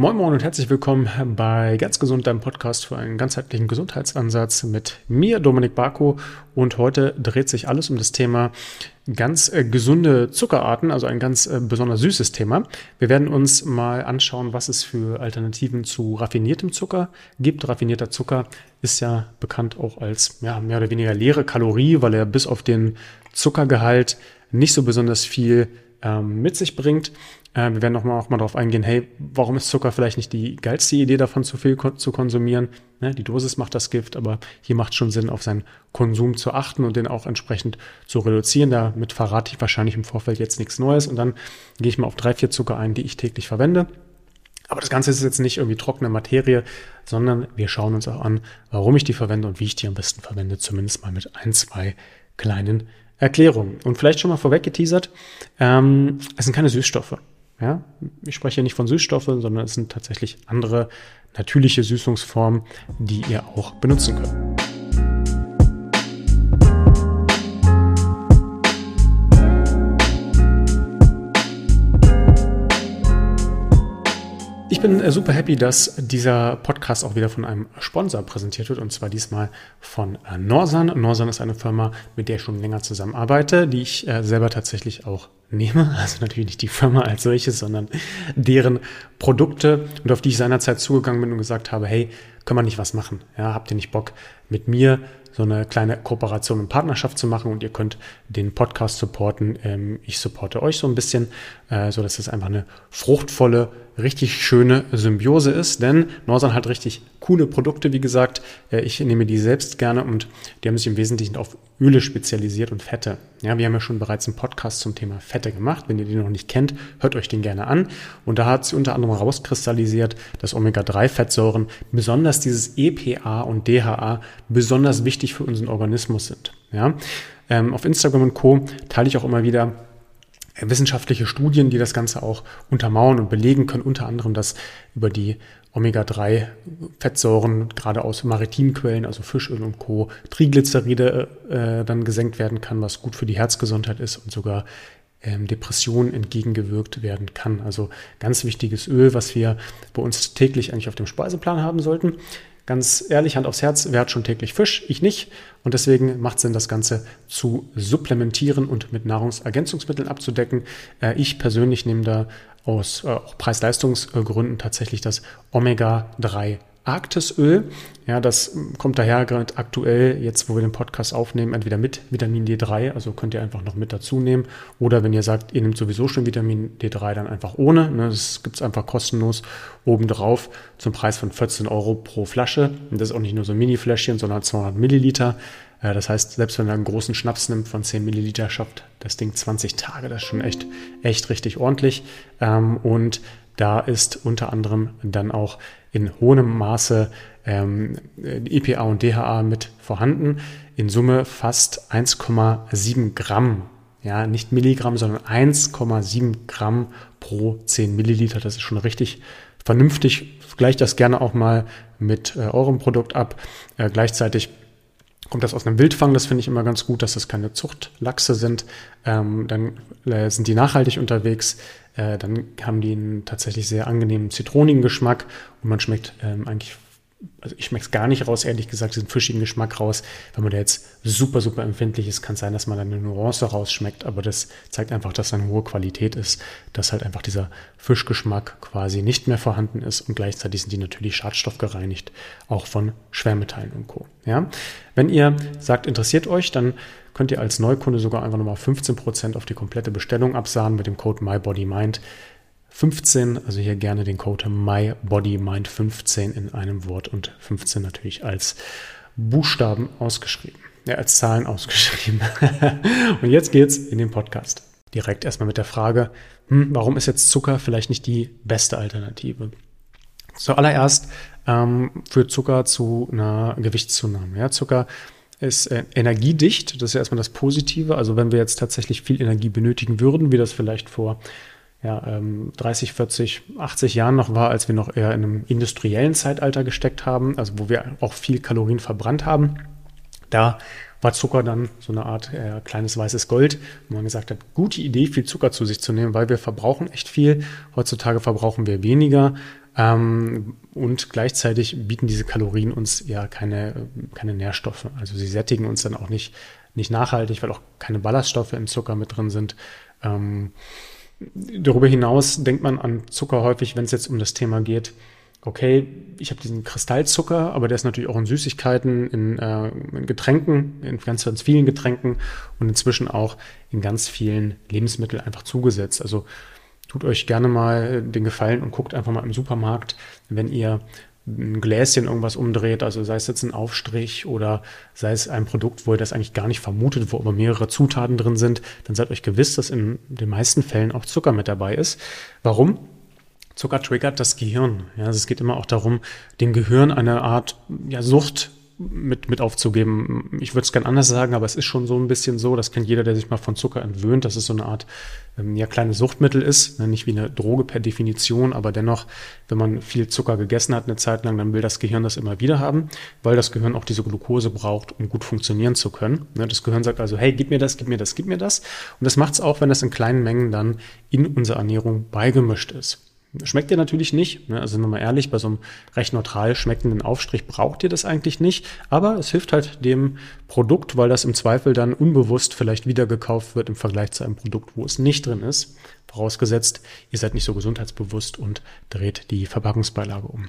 Moin Moin und herzlich willkommen bei Ganz Gesund, deinem Podcast für einen ganzheitlichen Gesundheitsansatz mit mir, Dominik Barko. Und heute dreht sich alles um das Thema ganz äh, gesunde Zuckerarten, also ein ganz äh, besonders süßes Thema. Wir werden uns mal anschauen, was es für Alternativen zu raffiniertem Zucker gibt. Raffinierter Zucker ist ja bekannt auch als ja, mehr oder weniger leere Kalorie, weil er bis auf den Zuckergehalt nicht so besonders viel ähm, mit sich bringt. Äh, wir werden auch mal, auch mal darauf eingehen, hey, warum ist Zucker vielleicht nicht die geilste Idee davon, zu viel kon zu konsumieren? Ne, die Dosis macht das Gift, aber hier macht schon Sinn, auf seinen Konsum zu achten und den auch entsprechend zu reduzieren. Damit verrate ich wahrscheinlich im Vorfeld jetzt nichts Neues und dann gehe ich mal auf drei, vier Zucker ein, die ich täglich verwende. Aber das Ganze ist jetzt nicht irgendwie trockene Materie, sondern wir schauen uns auch an, warum ich die verwende und wie ich die am besten verwende, zumindest mal mit ein, zwei kleinen Erklärungen. Und vielleicht schon mal vorweg geteasert, ähm, es sind keine Süßstoffe. Ja, ich spreche hier nicht von Süßstoffen, sondern es sind tatsächlich andere natürliche Süßungsformen, die ihr auch benutzen könnt. Ich bin äh, super happy, dass dieser Podcast auch wieder von einem Sponsor präsentiert wird und zwar diesmal von äh, Norsan. Norsan ist eine Firma, mit der ich schon länger zusammenarbeite, die ich äh, selber tatsächlich auch nehme. Also natürlich nicht die Firma als solches, sondern deren Produkte und auf die ich seinerzeit zugegangen bin und gesagt habe, hey, können wir nicht was machen? Ja, habt ihr nicht Bock mit mir so eine kleine Kooperation und Partnerschaft zu machen und ihr könnt den Podcast supporten. Ähm, ich supporte euch so ein bisschen, äh, so dass es einfach eine fruchtvolle richtig schöne Symbiose ist, denn Norsan hat richtig coole Produkte, wie gesagt. Äh, ich nehme die selbst gerne und die haben sich im Wesentlichen auf Öle spezialisiert und Fette. Ja, wir haben ja schon bereits einen Podcast zum Thema Fette gemacht. Wenn ihr den noch nicht kennt, hört euch den gerne an. Und da hat sie unter anderem rauskristallisiert, dass Omega-3-Fettsäuren, besonders dieses EPA und DHA, besonders wichtig für unseren Organismus sind. Ja, ähm, auf Instagram und Co. teile ich auch immer wieder wissenschaftliche Studien, die das Ganze auch untermauern und belegen können, unter anderem, dass über die Omega-3-Fettsäuren, gerade aus maritimen Quellen, also Fischöl und Co., Triglyceride äh, dann gesenkt werden kann, was gut für die Herzgesundheit ist und sogar Depressionen entgegengewirkt werden kann. Also ganz wichtiges Öl, was wir bei uns täglich eigentlich auf dem Speiseplan haben sollten. Ganz ehrlich, Hand aufs Herz, wer hat schon täglich Fisch? Ich nicht. Und deswegen macht es Sinn, das Ganze zu supplementieren und mit Nahrungsergänzungsmitteln abzudecken. Äh, ich persönlich nehme da aus äh, Preis-Leistungsgründen tatsächlich das Omega-3 Arktisöl. Ja, das kommt daher gerade aktuell, jetzt wo wir den Podcast aufnehmen, entweder mit Vitamin D3, also könnt ihr einfach noch mit dazu nehmen. Oder wenn ihr sagt, ihr nehmt sowieso schon Vitamin D3, dann einfach ohne. Ne, das gibt's einfach kostenlos obendrauf zum Preis von 14 Euro pro Flasche. Und das ist auch nicht nur so ein Mini-Fläschchen, sondern 200 Milliliter. Äh, das heißt, selbst wenn ihr einen großen Schnaps nimmt von 10 Milliliter, schafft das Ding 20 Tage. Das ist schon echt, echt richtig ordentlich. Ähm, und da ist unter anderem dann auch in hohem Maße ähm, EPA und DHA mit vorhanden. In Summe fast 1,7 Gramm. Ja, nicht Milligramm, sondern 1,7 Gramm pro 10 Milliliter. Das ist schon richtig vernünftig. Gleicht das gerne auch mal mit äh, eurem Produkt ab. Äh, gleichzeitig kommt das aus einem Wildfang, das finde ich immer ganz gut, dass das keine Zuchtlachse sind. Ähm, dann äh, sind die nachhaltig unterwegs. Äh, dann haben die einen tatsächlich sehr angenehmen zitronigen Geschmack und man schmeckt ähm, eigentlich also ich schmecke es gar nicht raus, ehrlich gesagt, diesen fischigen Geschmack raus. Wenn man da jetzt super, super empfindlich ist, kann sein, dass man dann eine Nuance rausschmeckt, aber das zeigt einfach, dass eine hohe Qualität ist, dass halt einfach dieser Fischgeschmack quasi nicht mehr vorhanden ist und gleichzeitig sind die natürlich schadstoffgereinigt, auch von Schwermetallen und Co. Ja? Wenn ihr sagt, interessiert euch, dann könnt ihr als Neukunde sogar einfach nochmal 15% auf die komplette Bestellung absahen mit dem Code MyBodyMind. 15, also hier gerne den Code MyBodyMind15 in einem Wort und 15 natürlich als Buchstaben ausgeschrieben. Ja, als Zahlen ausgeschrieben. und jetzt geht's in den Podcast. Direkt erstmal mit der Frage, hm, warum ist jetzt Zucker vielleicht nicht die beste Alternative? Zuallererst ähm, führt Zucker zu einer Gewichtszunahme. Ja, Zucker ist äh, energiedicht, das ist ja erstmal das Positive. Also wenn wir jetzt tatsächlich viel Energie benötigen würden, wie das vielleicht vor ja, ähm, 30, 40, 80 Jahren noch war, als wir noch eher in einem industriellen Zeitalter gesteckt haben, also wo wir auch viel Kalorien verbrannt haben. Da war Zucker dann so eine Art äh, kleines weißes Gold, wo man gesagt hat, gute Idee, viel Zucker zu sich zu nehmen, weil wir verbrauchen echt viel. Heutzutage verbrauchen wir weniger, Ähm, und gleichzeitig bieten diese Kalorien uns ja keine, keine Nährstoffe. Also sie sättigen uns dann auch nicht, nicht nachhaltig, weil auch keine Ballaststoffe im Zucker mit drin sind. Ähm, darüber hinaus denkt man an Zucker häufig, wenn es jetzt um das Thema geht, okay, ich habe diesen Kristallzucker, aber der ist natürlich auch in Süßigkeiten, in, äh, in Getränken, in ganz, ganz vielen Getränken und inzwischen auch in ganz vielen Lebensmitteln einfach zugesetzt. Also tut euch gerne mal den Gefallen und guckt einfach mal im Supermarkt, wenn ihr ein Gläschen irgendwas umdreht, also sei es jetzt ein Aufstrich oder sei es ein Produkt, wo ihr das eigentlich gar nicht vermutet, wo aber mehrere Zutaten drin sind, dann seid euch gewiss, dass in den meisten Fällen auch Zucker mit dabei ist. Warum? Zucker triggert das Gehirn. Ja, also es geht immer auch darum, dem Gehirn eine Art ja, Sucht mit, mit aufzugeben. Ich würde es gern anders sagen, aber es ist schon so ein bisschen so, das kennt jeder, der sich mal von Zucker entwöhnt, dass es so eine Art ähm, ja, kleines Suchtmittel ist, ne, nicht wie eine Droge per Definition, aber dennoch, wenn man viel Zucker gegessen hat eine Zeit lang, dann will das Gehirn das immer wieder haben, weil das Gehirn auch diese Glucose braucht, um gut funktionieren zu können. Ne, das Gehirn sagt also, hey, gib mir das, gib mir das, gib mir das. Und das macht es auch, wenn das in kleinen Mengen dann in unserer Ernährung beigemischt ist. Schmeckt ihr natürlich nicht. Ne? Also sind wir mal ehrlich, bei so einem recht neutral schmeckenden Aufstrich braucht ihr das eigentlich nicht. Aber es hilft halt dem Produkt, weil das im Zweifel dann unbewusst vielleicht wieder gekauft wird im Vergleich zu einem Produkt, wo es nicht drin ist. Vorausgesetzt, ihr seid nicht so gesundheitsbewusst und dreht die Verpackungsbeilage um.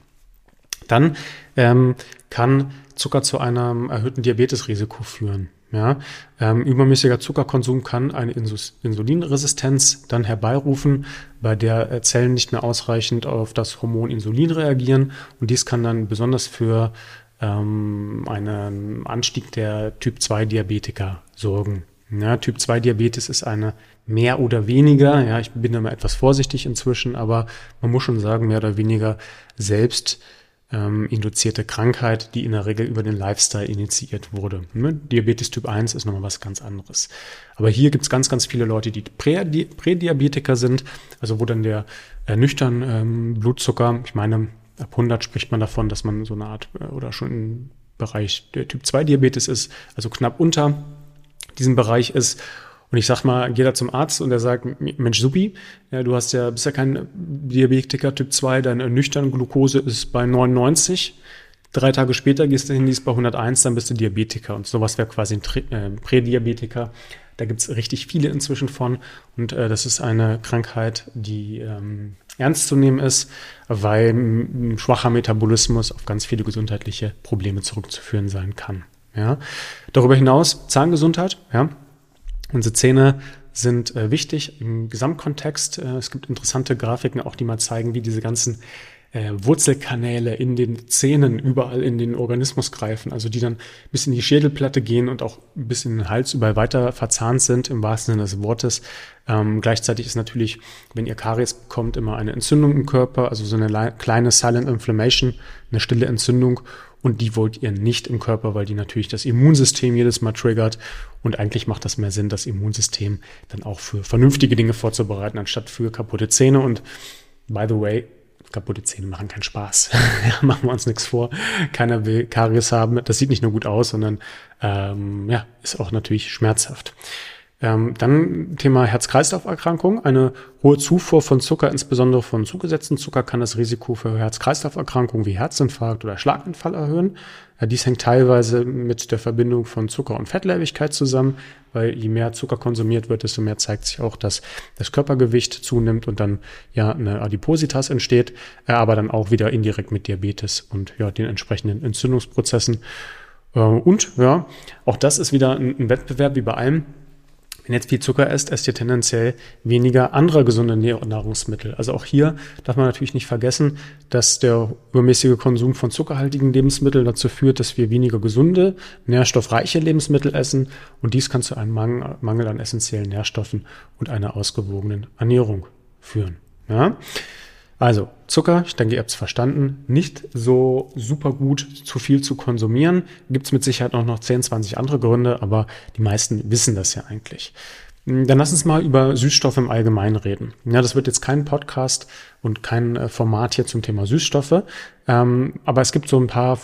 Dann ähm, kann Zucker zu einem erhöhten Diabetesrisiko führen. Ja, ähm, übermäßiger Zuckerkonsum kann eine Insulinresistenz dann herbeirufen, bei der äh, Zellen nicht mehr ausreichend auf das Hormon Insulin reagieren. Und dies kann dann besonders für ähm, einen Anstieg der Typ-2-Diabetiker sorgen. Ja, Typ-2-Diabetes ist eine mehr oder weniger, ja, ich bin da mal etwas vorsichtig inzwischen, aber man muss schon sagen, mehr oder weniger selbst ähm, induzierte Krankheit, die in der Regel über den Lifestyle initiiert wurde. Ne? Diabetes Typ 1 ist nochmal was ganz anderes. Aber hier gibt es ganz, ganz viele Leute, die Prädiabetiker sind, also wo dann der äh, nüchtern ähm, Blutzucker, ich meine, ab 100 spricht man davon, dass man so eine Art äh, oder schon im Bereich der Typ 2 Diabetes ist, also knapp unter diesem Bereich ist und ich sag mal, geht da zum Arzt und der sagt, Mensch, Supi, ja, du hast ja, bist ja kein Diabetiker Typ 2, deine nüchterne Glucose ist bei 99. Drei Tage später gehst du hin, die ist bei 101, dann bist du Diabetiker. Und sowas wäre quasi ein äh, Prädiabetiker. Da gibt's richtig viele inzwischen von. Und äh, das ist eine Krankheit, die ähm, ernst zu nehmen ist, weil ein schwacher Metabolismus auf ganz viele gesundheitliche Probleme zurückzuführen sein kann. Ja. Darüber hinaus Zahngesundheit, ja, Unsere Zähne sind äh, wichtig im Gesamtkontext. Äh, es gibt interessante Grafiken auch, die mal zeigen, wie diese ganzen äh, Wurzelkanäle in den Zähnen überall in den Organismus greifen, also die dann bis in die Schädelplatte gehen und auch bis in den Hals überall weiter verzahnt sind, im wahrsten Sinne des Wortes. Ähm, gleichzeitig ist natürlich, wenn ihr Karies bekommt, immer eine Entzündung im Körper, also so eine kleine Silent Inflammation, eine stille Entzündung und die wollt ihr nicht im Körper, weil die natürlich das Immunsystem jedes Mal triggert und eigentlich macht das mehr Sinn, das Immunsystem dann auch für vernünftige Dinge vorzubereiten, anstatt für kaputte Zähne und by the way, kaputte Zähne machen keinen Spaß. ja, machen wir uns nichts vor. Keiner will Karies haben. Das sieht nicht nur gut aus, sondern ähm, ja, ist auch natürlich schmerzhaft. Ähm, dann Thema Herz-Kreislauf-Erkrankung. Eine hohe Zufuhr von Zucker, insbesondere von zugesetzten Zucker, kann das Risiko für Herz-Kreislauf-Erkrankungen wie Herzinfarkt oder Schlaganfall erhöhen. Ja, dies hängt teilweise mit der Verbindung von Zucker und Fettleibigkeit zusammen, weil je mehr Zucker konsumiert wird, desto mehr zeigt sich auch, dass das Körpergewicht zunimmt und dann ja eine Adipositas entsteht, äh, aber dann auch wieder indirekt mit Diabetes und ja den entsprechenden Entzündungsprozessen. Äh, und ja, auch das ist wieder ein Wettbewerb wie bei allem wenn jetzt viel Zucker esst, esst ihr tendenziell weniger andere gesunde Nahrungsmittel. Also auch hier darf man natürlich nicht vergessen, dass der übermäßige Konsum von zuckerhaltigen Lebensmitteln dazu führt, dass wir weniger gesunde, nährstoffreiche Lebensmittel essen. Und dies kann zu einem Mangel an essentiellen Nährstoffen und einer ausgewogenen Ernährung führen. Ja? Also Zucker, ich denke, ihr habt es verstanden, nicht so super gut zu viel zu konsumieren. Gibt es mit Sicherheit auch noch 10, 20 andere Gründe, aber die meisten wissen das ja eigentlich. Hm, dann lass uns mal über Süßstoffe im Allgemeinen reden. Ja, das wird jetzt kein Podcast und kein äh, Format hier zum Thema Süßstoffe, ähm, aber es gibt so ein paar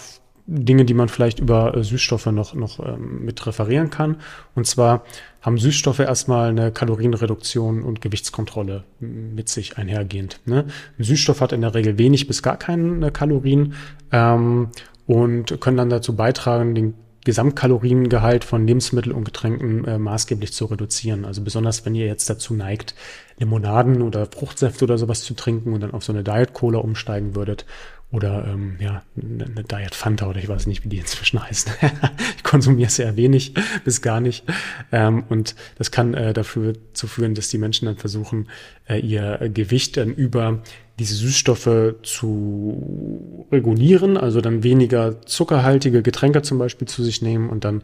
Dinge, die man vielleicht über äh, Süßstoffe noch, noch ähm, mit referieren kann. Und zwar haben Süßstoffe erstmal eine Kalorienreduktion und Gewichtskontrolle mit sich einhergehend. Ne? Ein Süßstoff hat in der Regel wenig bis gar keine Kalorien ähm, und können dann dazu beitragen, den Gesamtkaloriengehalt von Lebensmitteln und Getränken äh, maßgeblich zu reduzieren. Also besonders, wenn ihr jetzt dazu neigt, Limonaden oder Fruchtsäfte oder sowas zu trinken und dann auf so eine Diet Cola umsteigen würdet oder ähm, ja, eine Diet Fanta oder ich weiß nicht, wie die inzwischen heißen. ich konsumiere sehr wenig bis gar nicht. Ähm, und das kann äh, dafür zu führen, dass die Menschen dann versuchen, äh, ihr Gewicht dann über diese Süßstoffe zu regulieren, also dann weniger zuckerhaltige Getränke zum Beispiel zu sich nehmen und dann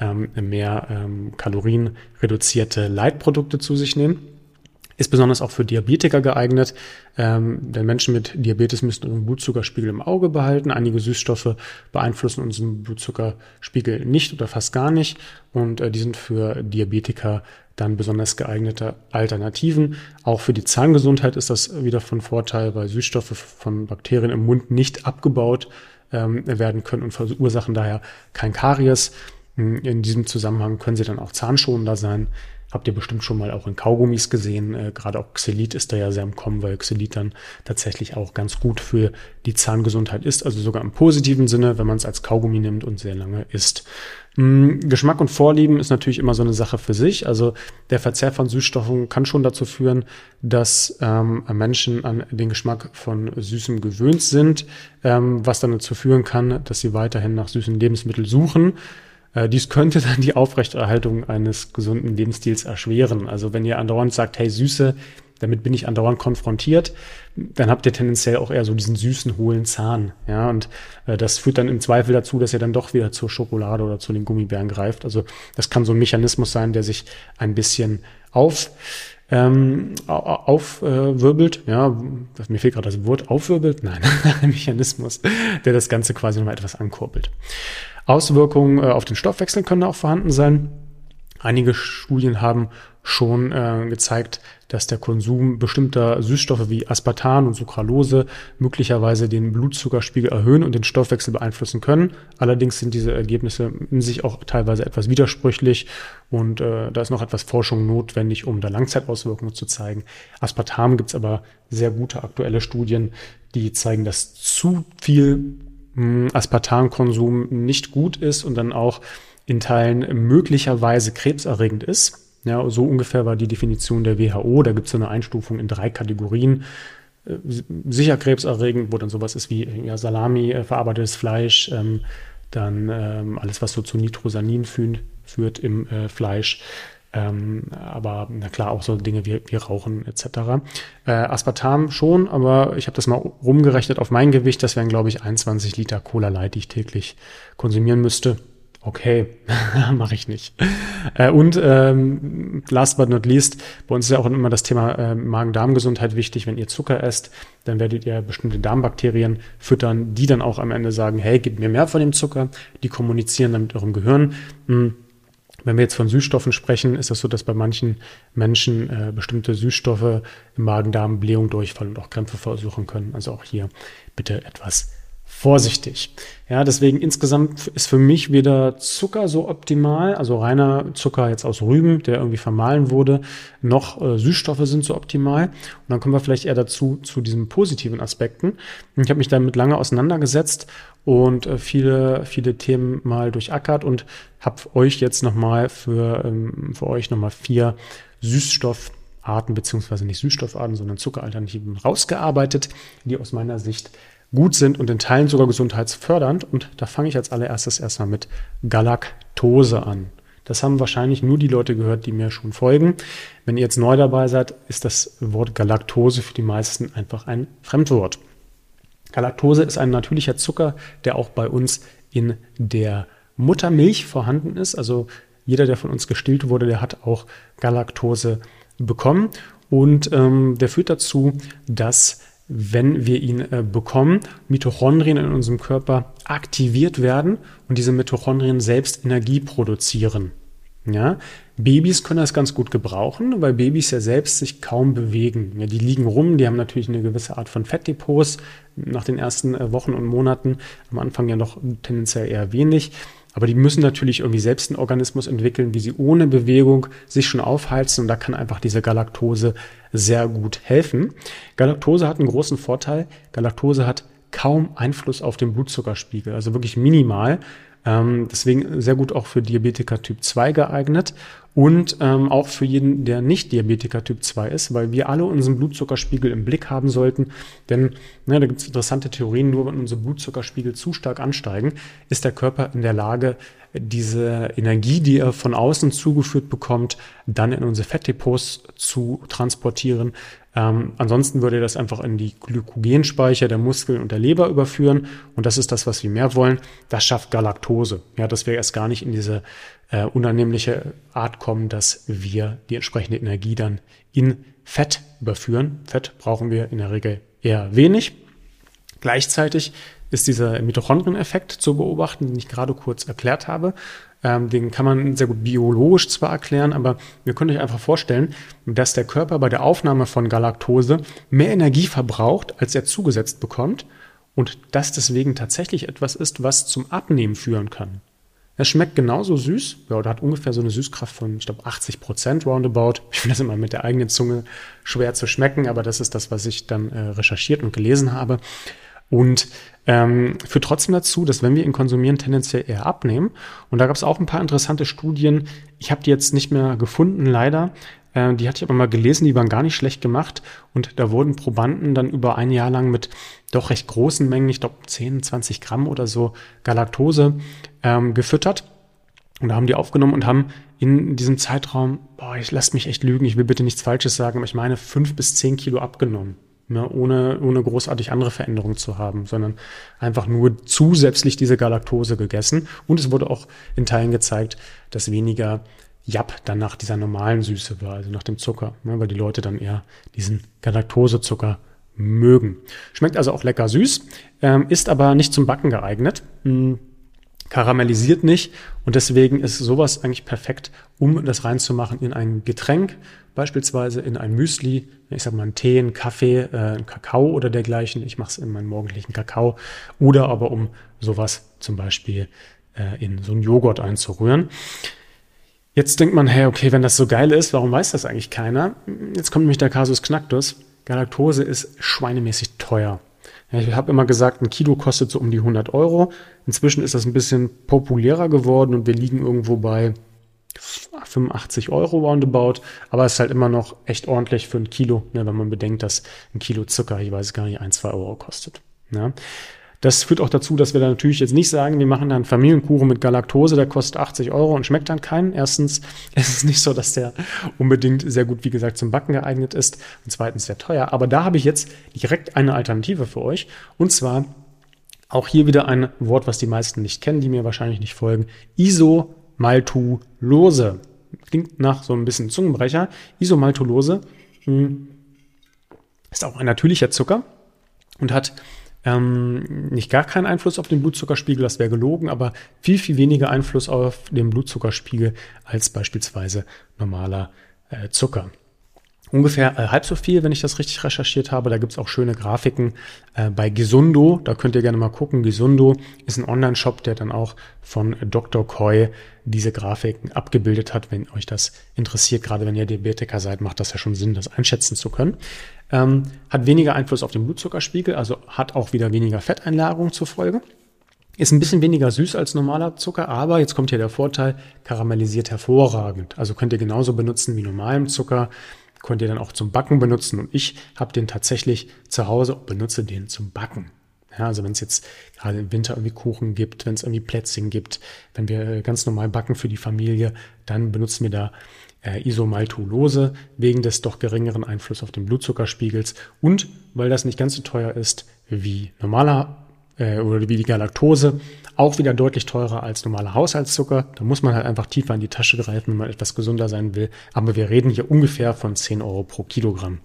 ähm, mehr ähm, kalorienreduzierte Leitprodukte zu sich nehmen. Ist besonders auch für Diabetiker geeignet, ähm, denn Menschen mit Diabetes müssen ihren Blutzuckerspiegel im Auge behalten. Einige Süßstoffe beeinflussen unseren Blutzuckerspiegel nicht oder fast gar nicht und äh, die sind für Diabetiker dann besonders geeignete Alternativen. Auch für die Zahngesundheit ist das wieder von Vorteil, weil Süßstoffe von Bakterien im Mund nicht abgebaut ähm, werden können und verursachen daher kein Karies. In diesem Zusammenhang können sie dann auch zahnschonender sein. Habt ihr bestimmt schon mal auch in Kaugummis gesehen. Äh, Gerade auch Xylit ist da ja sehr im Kommen, weil Xylit dann tatsächlich auch ganz gut für die Zahngesundheit ist. Also sogar im positiven Sinne, wenn man es als Kaugummi nimmt und sehr lange isst. Mhm, Geschmack und Vorlieben ist natürlich immer so eine Sache für sich. Also der Verzehr von Süßstoffen kann schon dazu führen, dass ähm, Menschen an den Geschmack von Süßem gewöhnt sind, ähm, was dann dazu führen kann, dass sie weiterhin nach süßen Lebensmitteln suchen. Äh, dies könnte dann die Aufrechterhaltung eines gesunden Lebensstils erschweren. Also wenn ihr andauernd sagt, hey Süße, damit bin ich andauernd konfrontiert, dann habt ihr tendenziell auch eher so diesen süßen, hohlen Zahn. Ja, und äh, das führt dann im Zweifel dazu, dass ihr dann doch wieder zur Schokolade oder zu den Gummibären greift. Also das kann so ein Mechanismus sein, der sich ein bisschen auf ähm, aufwirbelt, äh, ja, mir fehlt gerade das Wort, aufwirbelt, nein, ein Mechanismus, der das Ganze quasi nochmal etwas ankurbelt. Auswirkungen äh, auf den Stoffwechsel können auch vorhanden sein. Einige Studien haben schon äh, gezeigt, dass der Konsum bestimmter Süßstoffe wie Aspartan und Sucralose möglicherweise den Blutzuckerspiegel erhöhen und den Stoffwechsel beeinflussen können. Allerdings sind diese Ergebnisse in sich auch teilweise etwas widersprüchlich und äh, da ist noch etwas Forschung notwendig, um da Langzeitauswirkungen zu zeigen. Aspartam gibt es aber sehr gute aktuelle Studien, die zeigen, dass zu viel Aspartankonsum nicht gut ist und dann auch in Teilen möglicherweise krebserregend ist. Ja, so ungefähr war die Definition der WHO. Da gibt es so eine Einstufung in drei Kategorien. Äh, sicher krebserregend, wo dann sowas ist wie ja, Salami, äh, verarbeitetes Fleisch, ähm, dann ähm, alles, was so zu Nitrosanin führt, führt im äh, Fleisch. Ähm, aber na klar, auch so Dinge wie, wie Rauchen etc. Äh, Aspartam schon, aber ich habe das mal rumgerechnet auf mein Gewicht. Das wären, glaube ich, 21 Liter Cola Light, die ich täglich konsumieren müsste. Okay, mache ich nicht. Äh, und ähm, last but not least, bei uns ist ja auch immer das Thema äh, Magen-Darm-Gesundheit wichtig. Wenn ihr Zucker esst, dann werdet ihr bestimmte Darmbakterien füttern, die dann auch am Ende sagen, hey, gib mir mehr von dem Zucker. Die kommunizieren dann mit eurem Gehirn. Hm wenn wir jetzt von Süßstoffen sprechen, ist das so, dass bei manchen Menschen äh, bestimmte Süßstoffe im Magen-Darm Blähung, Durchfall und auch Krämpfe verursachen können. Also auch hier bitte etwas vorsichtig. Ja, deswegen insgesamt ist für mich weder Zucker so optimal, also reiner Zucker jetzt aus Rüben, der irgendwie vermahlen wurde, noch äh, Süßstoffe sind so optimal. Und dann kommen wir vielleicht eher dazu, zu diesen positiven Aspekten. Ich habe mich damit lange auseinandergesetzt und äh, viele, viele Themen mal durchackert und habe euch jetzt nochmal für, ähm, für euch nochmal vier Süßstoffarten, beziehungsweise nicht Süßstoffarten, sondern Zuckeralternativen rausgearbeitet, die aus meiner Sicht gut sind und in Teilen sogar gesundheitsfördernd. Und da fange ich als allererstes erstmal mit Galaktose an. Das haben wahrscheinlich nur die Leute gehört, die mir schon folgen. Wenn ihr jetzt neu dabei seid, ist das Wort Galaktose für die meisten einfach ein Fremdwort. Galaktose ist ein natürlicher Zucker, der auch bei uns in der Muttermilch vorhanden ist. Also jeder, der von uns gestillt wurde, der hat auch Galaktose bekommen. Und ähm, der führt dazu, dass wenn wir ihn äh, bekommen, Mitochondrien in unserem Körper aktiviert werden und diese Mitochondrien selbst Energie produzieren. Ja, Babys können das ganz gut gebrauchen, weil Babys ja selbst sich kaum bewegen. Ja, die liegen rum, die haben natürlich eine gewisse Art von Fettdepots nach den ersten äh, Wochen und Monaten. Am Anfang ja noch tendenziell eher wenig. Aber die müssen natürlich irgendwie selbst einen Organismus entwickeln, wie sie ohne Bewegung sich schon aufheizen. Und da kann einfach diese Galaktose sehr gut helfen. Galaktose hat einen großen Vorteil. Galaktose hat kaum Einfluss auf den Blutzuckerspiegel, also wirklich minimal. Ähm, deswegen sehr gut auch für Diabetiker Typ 2 geeignet und ähm, auch für jeden, der nicht Diabetiker Typ 2 ist, weil wir alle unseren Blutzuckerspiegel im Blick haben sollten. Denn ne, da gibt es interessante Theorien, nur wenn unsere Blutzuckerspiegel zu stark ansteigen, ist der Körper in der Lage, diese Energie, die er von außen zugeführt bekommt, dann in unsere Fettdepots zu transportieren. Ähm, ansonsten würde das einfach in die Glykogenspeicher der Muskeln und der Leber überführen. Und das ist das, was wir mehr wollen. Das schafft Galaktose. Ja, dass wir erst gar nicht in diese äh, unannehmliche Art kommen, dass wir die entsprechende Energie dann in Fett überführen. Fett brauchen wir in der Regel eher wenig. Gleichzeitig ist dieser Mitochondrieneffekt zu beobachten, den ich gerade kurz erklärt habe. Ähm, den kann man sehr gut biologisch zwar erklären, aber wir können euch einfach vorstellen, dass der Körper bei der Aufnahme von Galaktose mehr Energie verbraucht, als er zugesetzt bekommt und das deswegen tatsächlich etwas ist, was zum Abnehmen führen kann. Es schmeckt genauso süß, ja, oder hat ungefähr so eine Süßkraft von, ich glaube, 80 Prozent roundabout. Ich finde das immer mit der eigenen Zunge schwer zu schmecken, aber das ist das, was ich dann äh, recherchiert und gelesen habe. Und ähm, führt trotzdem dazu, dass wenn wir ihn konsumieren, tendenziell eher abnehmen. Und da gab es auch ein paar interessante Studien. Ich habe die jetzt nicht mehr gefunden, leider. Äh, die hatte ich aber mal gelesen, die waren gar nicht schlecht gemacht. Und da wurden Probanden dann über ein Jahr lang mit doch recht großen Mengen, ich glaube 10, 20 Gramm oder so Galaktose ähm, gefüttert. Und da haben die aufgenommen und haben in diesem Zeitraum, boah, ich lasse mich echt lügen, ich will bitte nichts Falsches sagen, aber ich meine fünf bis zehn Kilo abgenommen ne, ohne, ohne großartig andere Veränderungen zu haben, sondern einfach nur zusätzlich diese Galaktose gegessen. Und es wurde auch in Teilen gezeigt, dass weniger Jap dann nach dieser normalen Süße war, also nach dem Zucker, ne, weil die Leute dann eher diesen Galaktosezucker mögen. Schmeckt also auch lecker süß, ähm, ist aber nicht zum Backen geeignet. Hm, karamellisiert nicht und deswegen ist sowas eigentlich perfekt, um das reinzumachen in ein Getränk, beispielsweise in ein Müsli, ich sag mal einen Tee, einen Kaffee, äh, einen Kakao oder dergleichen. Ich mache es in meinen morgendlichen Kakao oder aber um sowas zum Beispiel äh, in so einen Joghurt einzurühren. Jetzt denkt man, hey, okay, wenn das so geil ist, warum weiß das eigentlich keiner? Jetzt kommt nämlich der Kasus Knacktus. Galaktose ist schweinemäßig teuer. Ich habe immer gesagt, ein Kilo kostet so um die 100 Euro. Inzwischen ist das ein bisschen populärer geworden und wir liegen irgendwo bei 85 Euro roundabout. Aber es ist halt immer noch echt ordentlich für ein Kilo, ne, wenn man bedenkt, dass ein Kilo Zucker, ich weiß gar nicht, ein, zwei Euro kostet. Ja. Das führt auch dazu, dass wir da natürlich jetzt nicht sagen, wir machen dann Familienkuchen mit Galaktose, der kostet 80 Euro und schmeckt dann keinen. Erstens es ist es nicht so, dass der unbedingt sehr gut, wie gesagt, zum Backen geeignet ist und zweitens sehr teuer. Aber da habe ich jetzt direkt eine Alternative für euch und zwar auch hier wieder ein Wort, was die meisten nicht kennen, die mir wahrscheinlich nicht folgen. Isomaltulose. Klingt nach so ein bisschen Zungenbrecher. Isomaltulose hm, ist auch ein natürlicher Zucker und hat ähm, nicht gar keinen Einfluss auf den Blutzuckerspiegel, das wäre gelogen, aber viel, viel weniger Einfluss auf den Blutzuckerspiegel als beispielsweise normaler äh, Zucker. Ungefähr äh, halb so viel, wenn ich das richtig recherchiert habe. Da gibt's auch schöne Grafiken äh, bei Gesundo. Da könnt ihr gerne mal gucken. Gesundo ist ein Online-Shop, der dann auch von Dr. Koi diese Grafiken abgebildet hat. Wenn euch das interessiert, gerade wenn ihr Diabetiker seid, macht das ja schon Sinn, das einschätzen zu können. Ähm, hat weniger Einfluss auf den Blutzuckerspiegel, also hat auch wieder weniger Fetteinlagerung zur Folge. Ist ein bisschen weniger süß als normaler Zucker, aber jetzt kommt hier der Vorteil, karamellisiert hervorragend. Also könnt ihr genauso benutzen wie normalen Zucker könnt ihr dann auch zum Backen benutzen. Und ich habe den tatsächlich zu Hause und benutze den zum Backen. Ja, also wenn es jetzt gerade im Winter irgendwie Kuchen gibt, wenn es irgendwie Plätzchen gibt, wenn wir ganz normal backen für die Familie, dann benutzen wir da äh, Isomaltulose wegen des doch geringeren Einflusses auf den Blutzuckerspiegels und weil das nicht ganz so teuer ist wie normaler äh, oder wie die Galaktose, auch wieder deutlich teurer als normaler Haushaltszucker. Da muss man halt einfach tiefer in die Tasche greifen, wenn man etwas gesünder sein will. Aber wir reden hier ungefähr von 10 Euro pro Kilogramm.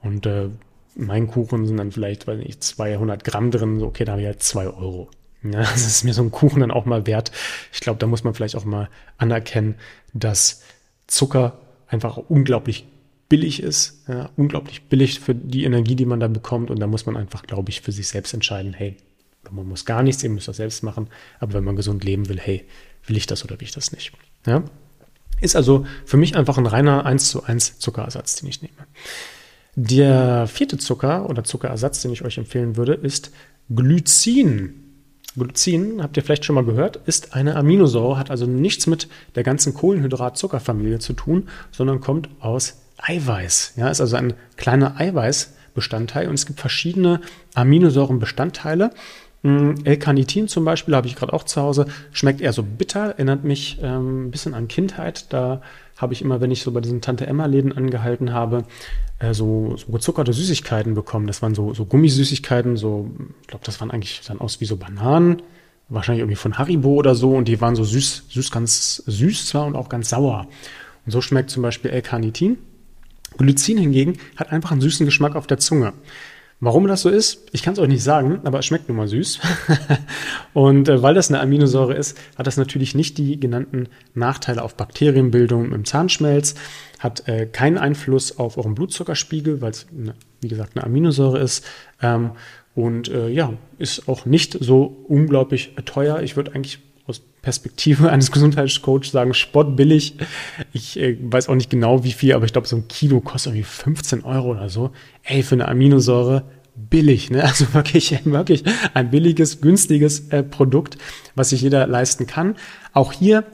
Und äh, mein Kuchen sind dann vielleicht, weiß nicht, 200 Gramm drin. Okay, da habe ich halt 2 Euro. Ja, das ist mir so ein Kuchen dann auch mal wert. Ich glaube, da muss man vielleicht auch mal anerkennen, dass Zucker einfach unglaublich billig ist, ja, unglaublich billig für die Energie, die man da bekommt. Und da muss man einfach, glaube ich, für sich selbst entscheiden, hey, man muss gar nichts, ihr müsst das selbst machen. Aber wenn man gesund leben will, hey, will ich das oder will ich das nicht? Ja? Ist also für mich einfach ein reiner 1 zu 1 Zuckerersatz, den ich nehme. Der vierte Zucker oder Zuckerersatz, den ich euch empfehlen würde, ist Glycin. Glycin, habt ihr vielleicht schon mal gehört, ist eine Aminosäure, hat also nichts mit der ganzen Kohlenhydrat-Zuckerfamilie zu tun, sondern kommt aus Eiweiß. Ja, ist also ein kleiner Eiweißbestandteil und es gibt verschiedene Aminosäurenbestandteile. Hm, L-Carnitin zum Beispiel habe ich gerade auch zu Hause. Schmeckt eher so bitter, erinnert mich ähm, ein bisschen an Kindheit. Da habe ich immer, wenn ich so bei diesen Tante-Emma-Läden angehalten habe, äh, so, so gezuckerte Süßigkeiten bekommen. Das waren so, so Gummisüßigkeiten, so, ich glaube, das waren eigentlich dann aus wie so Bananen, wahrscheinlich irgendwie von Haribo oder so, und die waren so süß, süß, ganz süß zwar und auch ganz sauer. Und so schmeckt zum Beispiel L-Carnitin. Glycin hingegen hat einfach einen süßen Geschmack auf der Zunge. Warum das so ist, ich kann es euch nicht sagen, aber es schmeckt nun mal süß. und äh, weil das eine Aminosäure ist, hat das natürlich nicht die genannten Nachteile auf Bakterienbildung im Zahnschmelz, hat äh, keinen Einfluss auf euren Blutzuckerspiegel, weil es, wie gesagt, eine Aminosäure ist. Ähm, und äh, ja, ist auch nicht so unglaublich teuer. Ich würde eigentlich aus Perspektive eines Gesundheitscoaches sagen, spottbillig. Ich äh, weiß auch nicht genau wie viel, aber ich glaube, so ein Kilo kostet irgendwie 15 Euro oder so. Ey, für eine Aminosäure billig, ne? Also wirklich, wirklich ein billiges, günstiges äh, Produkt, was sich jeder leisten kann. Auch hier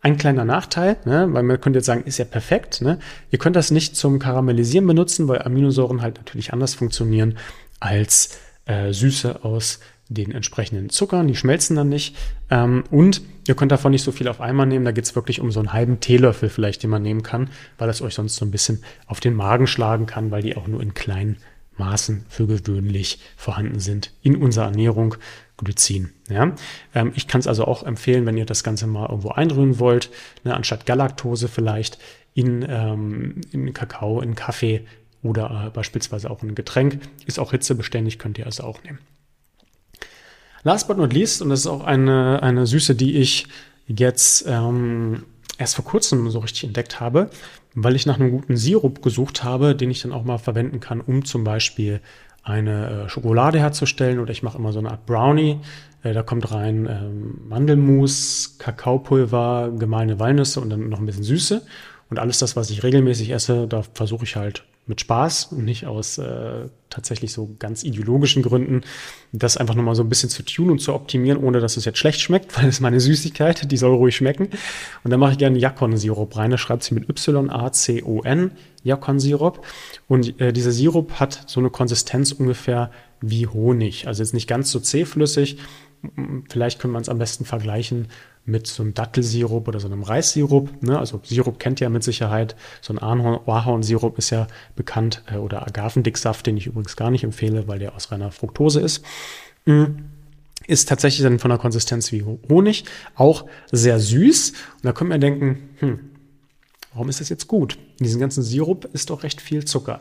ein kleiner Nachteil, ne? weil man könnte jetzt sagen, ist ja perfekt. Ne? Ihr könnt das nicht zum Karamellisieren benutzen, weil Aminosäuren halt natürlich anders funktionieren als äh, Süße aus den entsprechenden Zuckern, die schmelzen dann nicht. Ähm, und ihr könnt davon nicht so viel auf einmal nehmen, da geht es wirklich um so einen halben Teelöffel vielleicht, den man nehmen kann, weil das euch sonst so ein bisschen auf den Magen schlagen kann, weil die auch nur in kleinen Maßen für gewöhnlich vorhanden sind in unserer Ernährung. Glycin. Ja? Ähm, ich kann es also auch empfehlen, wenn ihr das Ganze mal irgendwo einrühren wollt, ne, anstatt Galaktose vielleicht in, ähm, in Kakao, in Kaffee oder äh, beispielsweise auch in ein Getränk. Ist auch hitzebeständig, könnt ihr also auch nehmen. Last but not least, und das ist auch eine, eine Süße, die ich jetzt ähm, erst vor kurzem so richtig entdeckt habe, weil ich nach einem guten Sirup gesucht habe, den ich dann auch mal verwenden kann, um zum Beispiel eine äh, Schokolade herzustellen oder ich mache immer so eine Art Brownie. Äh, da kommt rein ähm, Mandelmus, Kakaopulver, gemahlene Walnüsse und dann noch ein bisschen Süße. Und alles das, was ich regelmäßig esse, da versuche ich halt mit Spaß und nicht aus äh, tatsächlich so ganz ideologischen Gründen, das einfach nochmal so ein bisschen zu tun und zu optimieren, ohne dass es jetzt schlecht schmeckt, weil es ist meine Süßigkeit, die soll ruhig schmecken. Und dann mache ich gerne Yakon-Sirup rein. Das schreibt sie mit Y-A-C-O-N, Yakon-Sirup. Und äh, dieser Sirup hat so eine Konsistenz ungefähr wie Honig. Also jetzt nicht ganz so zähflüssig. Vielleicht können wir es am besten vergleichen mit so einem Dattelsirup oder so einem Reissirup. Ne? Also Sirup kennt ihr mit Sicherheit. So ein Ahornsirup ist ja bekannt äh, oder Agavendicksaft, den ich übrigens gar nicht empfehle, weil der aus reiner Fructose ist. Mhm. Ist tatsächlich dann von der Konsistenz wie Honig, auch sehr süß. Und da können wir denken, hm, warum ist das jetzt gut? In diesem ganzen Sirup ist doch recht viel Zucker.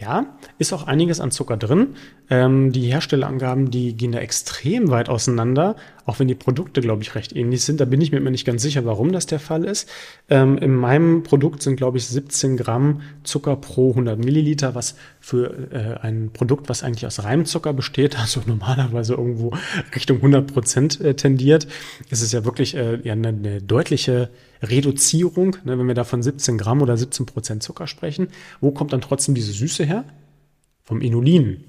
Ja, ist auch einiges an Zucker drin. Ähm, die Herstellerangaben, die gehen da extrem weit auseinander, auch wenn die Produkte, glaube ich, recht ähnlich sind. Da bin ich mir immer nicht ganz sicher, warum das der Fall ist. Ähm, in meinem Produkt sind, glaube ich, 17 Gramm Zucker pro 100 Milliliter, was für äh, ein Produkt, was eigentlich aus Reimzucker besteht, also normalerweise irgendwo Richtung 100 Prozent äh, tendiert, ist es ja wirklich äh, ja, eine, eine deutliche Reduzierung, ne, wenn wir da von 17 Gramm oder 17 Prozent Zucker sprechen. Wo kommt dann trotzdem diese Süße her? Vom Inulin.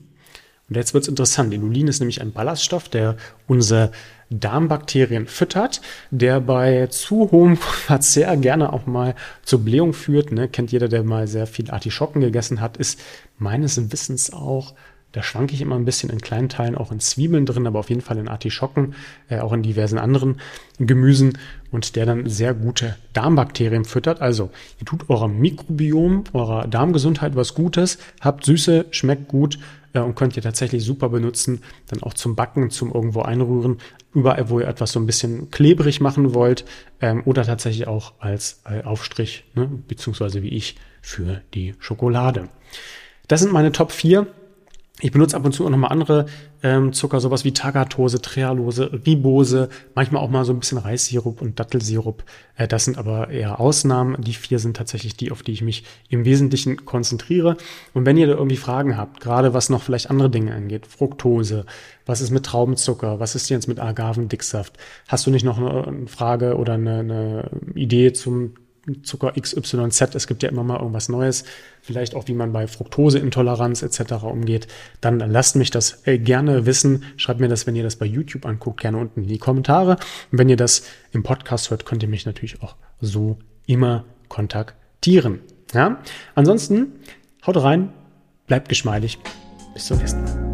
Und jetzt wird es interessant. Inulin ist nämlich ein Ballaststoff, der unsere Darmbakterien füttert, der bei zu hohem Verzehr gerne auch mal zur Blähung führt. Ne? Kennt jeder, der mal sehr viel Artischocken gegessen hat, ist meines Wissens auch da schwanke ich immer ein bisschen in kleinen Teilen auch in Zwiebeln drin, aber auf jeden Fall in Artischocken, äh, auch in diversen anderen Gemüsen und der dann sehr gute Darmbakterien füttert. Also, ihr tut eurem Mikrobiom, eurer Darmgesundheit was Gutes, habt Süße, schmeckt gut äh, und könnt ihr tatsächlich super benutzen, dann auch zum Backen, zum irgendwo einrühren, überall, wo ihr etwas so ein bisschen klebrig machen wollt ähm, oder tatsächlich auch als äh, Aufstrich, ne, beziehungsweise wie ich für die Schokolade. Das sind meine Top 4 Ich benutze ab und zu auch nochmal andere ähm, Zucker, sowas wie Tagatose, Trehalose, Ribose, manchmal auch mal so ein bisschen Reissirup und Dattelsirup. Äh, das sind aber eher Ausnahmen. Die vier sind tatsächlich die, auf die ich mich im Wesentlichen konzentriere. Und wenn ihr da irgendwie Fragen habt, gerade was noch vielleicht andere Dinge angeht, Fructose, was ist mit Traubenzucker, was ist jetzt mit Agavendicksaft, hast du nicht noch eine Frage oder eine, eine Idee zum Zucker XYZ, es gibt ja immer mal irgendwas Neues, vielleicht auch wie man bei Fructoseintoleranz etc. umgeht, dann lasst mich das äh, gerne wissen. Schreibt mir das, wenn ihr das bei YouTube anguckt, gerne unten in die Kommentare. Und wenn ihr das im Podcast hört, könnt ihr mich natürlich auch so immer kontaktieren. Ja? Ansonsten haut rein, bleibt geschmeidig. Bis zum nächsten Mal.